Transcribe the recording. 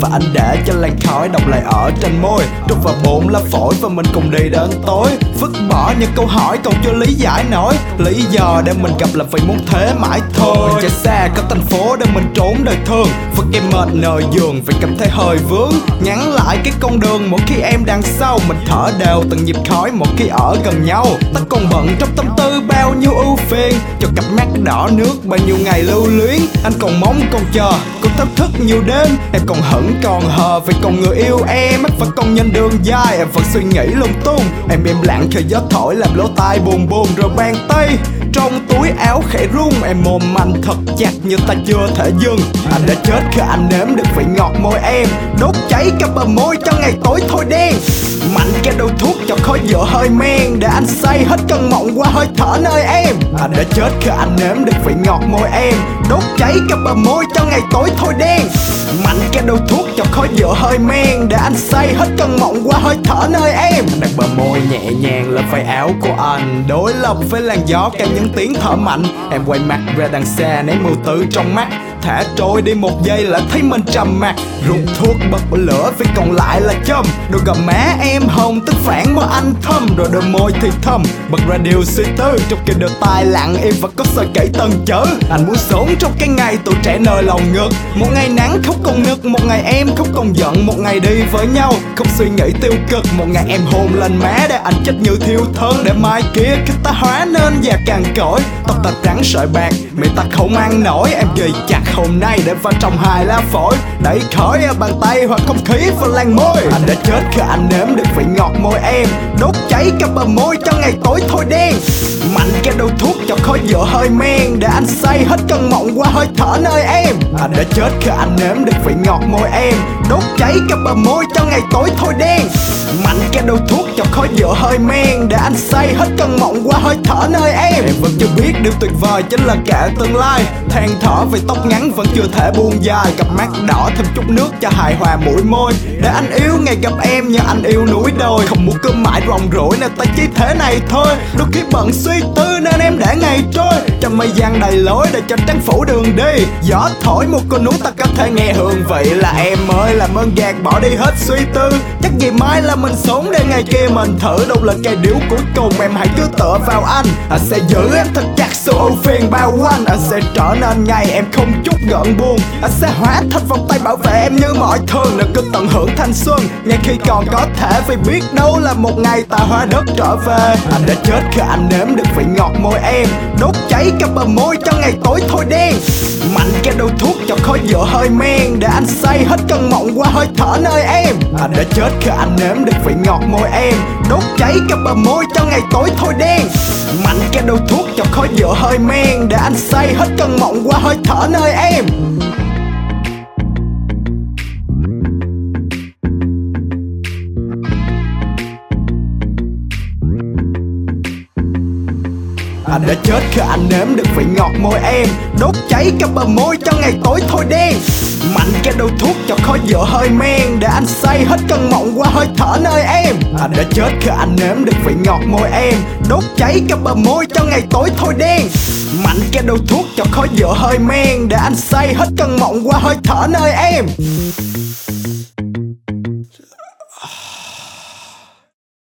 Và anh để cho làn khói đọng lại ở trên môi. Trút vào bốn lá phổi và mình cùng đi đến tối. Vứt bỏ những câu hỏi, còn chưa lý giải nổi. Lý do để mình gặp là vì muốn thế mãi thôi. Chạy xa có thành phố để mình trốn đời thương Vứt em mệt nơi giường, vì cảm thấy hơi vướng. Nhắn lại cái con đường, mỗi khi em đang sau, Mình thở đều. Từng nhịp khói một khi ở gần nhau. Ta còn bận trong tâm tư, bao nhiêu ưu phiền. Cho cặp mắt đỏ nước, bao nhiêu ngày lưu luyến. Anh còn mong, còn chờ còn thao thức nhiều đêm. Em còn hận vẫn còn hờ vì còn người yêu em Em vẫn còn nhìn đường dài. Em vẫn suy nghĩ lung tung, Em im lặng khi gió thổi làm lỗ tai buồn buồn rồi bàn tay. Trong túi áo khẽ rung, Em mồm anh thật chặt như ta chưa thể dừng. Anh đã chết khi anh nếm được vị ngọt môi em, Đốt cháy cả bờ môi cho ngày tối thôi đen. Mạnh cái đầu thuốc cho khói dựa hơi men, Để anh say hết cơn mộng qua hơi thở nơi em. Anh đã chết khi anh nếm được vị ngọt môi em, Đốt cháy cả bờ môi cho ngày tối thôi đen. Mạnh cái đầu thuốc cho khói dựa hơi men. Để anh say hết cơn mộng qua hơi thở nơi em. Đặt bờ môi nhẹ nhàng lên vai áo của anh. Đối lập với làn gió kèm những tiếng thở mạnh. Em quay mặt ra đằng xa ném mưu tử trong mắt. Thả trôi đi một giây là thấy mình trầm mặc. Rút thuốc bật lửa vì còn lại là châm. Đôi gò má em hồng tức phản mà anh thâm. Rồi đôi môi thì thầm bật ra điều suy tư. Trong khi đôi tai lặng im và có sợi kể tần chớ. Anh muốn sống trong cái ngày tuổi trẻ nơi lòng ngực Một ngày nắng khóc còn nực Một ngày em không còn giận, Một ngày đi với nhau. Không suy nghĩ tiêu cực, Một ngày em hôn lên má để anh chết như thiêu thân Để mai kia, khi ta hóa nên già càng cỗi. Tóc ta trắng sợi bạc. Miệng ta không ăn nổi, Em ghi chặt hôm nay để vào trong hai lá phổi. Đẩy khói bàn tay hoặc không khí vào làn môi. Anh đã chết khi anh nếm được vị ngọt môi em. Đốt cháy cả bờ môi cho ngày tối thôi đen. Mạnh cái đầu thuốc cho khói dựa hơi men. Để anh say hết cơn mộng qua hơi thở nơi em. Anh đã chết khi anh nếm được vị ngọt môi em. Đốt cháy cả bờ môi cho ngày tối thôi đen. Mạnh cái đầu thuốc cho khói dựa hơi men. Để anh say hết cơn mộng qua hơi thở nơi em. Em vẫn chưa biết điều tuyệt vời chính là cả tương lai. Than thở vì tóc ngắn vẫn chưa thể buông dài. Cặp mắt đỏ thêm chút nước cho hài hòa mũi môi. Để anh yêu ngày gặp em như anh yêu núi đồi. Không muốn cơm mãi ròng rỗi nên ta chỉ thế này thôi. Đôi khi bận suy tư nên em để ngày trôi mây giăng đầy lối để cho trắng phủ đường đi. Gió thổi một con núi ta có thể nghe hương vị là em ơi, Làm ơn gạt bỏ đi hết suy tư. Chắc gì mai là mình sống để ngày kia mình thử, Đâu là cây điếu cuối cùng em hãy cứ tựa vào anh. Anh sẽ giữ em thật chặt sự ưu phiền bao quanh. Anh sẽ trở nên ngày em không chút gợn buồn. Anh sẽ hóa thành vòng tay bảo vệ em như mọi thường. Đừng cứ tận hưởng thanh xuân, Ngay khi còn có thể. Vì biết đâu là một ngày ta hóa đất trở về. Anh đã chết khi anh nếm được vị ngọt môi em. Đốt cháy cả bờ môi cho ngày tối thôi đen Mạnh cái đầu thuốc cho khói dựa hơi men, Để anh say hết cơn mộng qua hơi thở nơi em. Anh đã chết khi anh nếm được vị ngọt môi em. Đốt cháy cái bờ môi cho ngày tối thôi đen Mạnh cái đầu thuốc cho khói dựa hơi men, Để anh say hết cơn mộng qua hơi thở nơi em. Anh đã chết khi anh nếm được vị ngọt môi em. Đốt cháy cả bờ môi cho ngày tối thôi đen. Mạnh cái đầu thuốc cho khói giữa hơi men. Để anh say hết cơn mộng qua hơi thở nơi em. Anh đã chết khi anh nếm được vị ngọt môi em. Đốt cháy cả bờ môi cho ngày tối thôi đen. Mạnh cái đầu thuốc cho khói giữa hơi men. Để anh say hết cơn mộng qua hơi thở nơi em.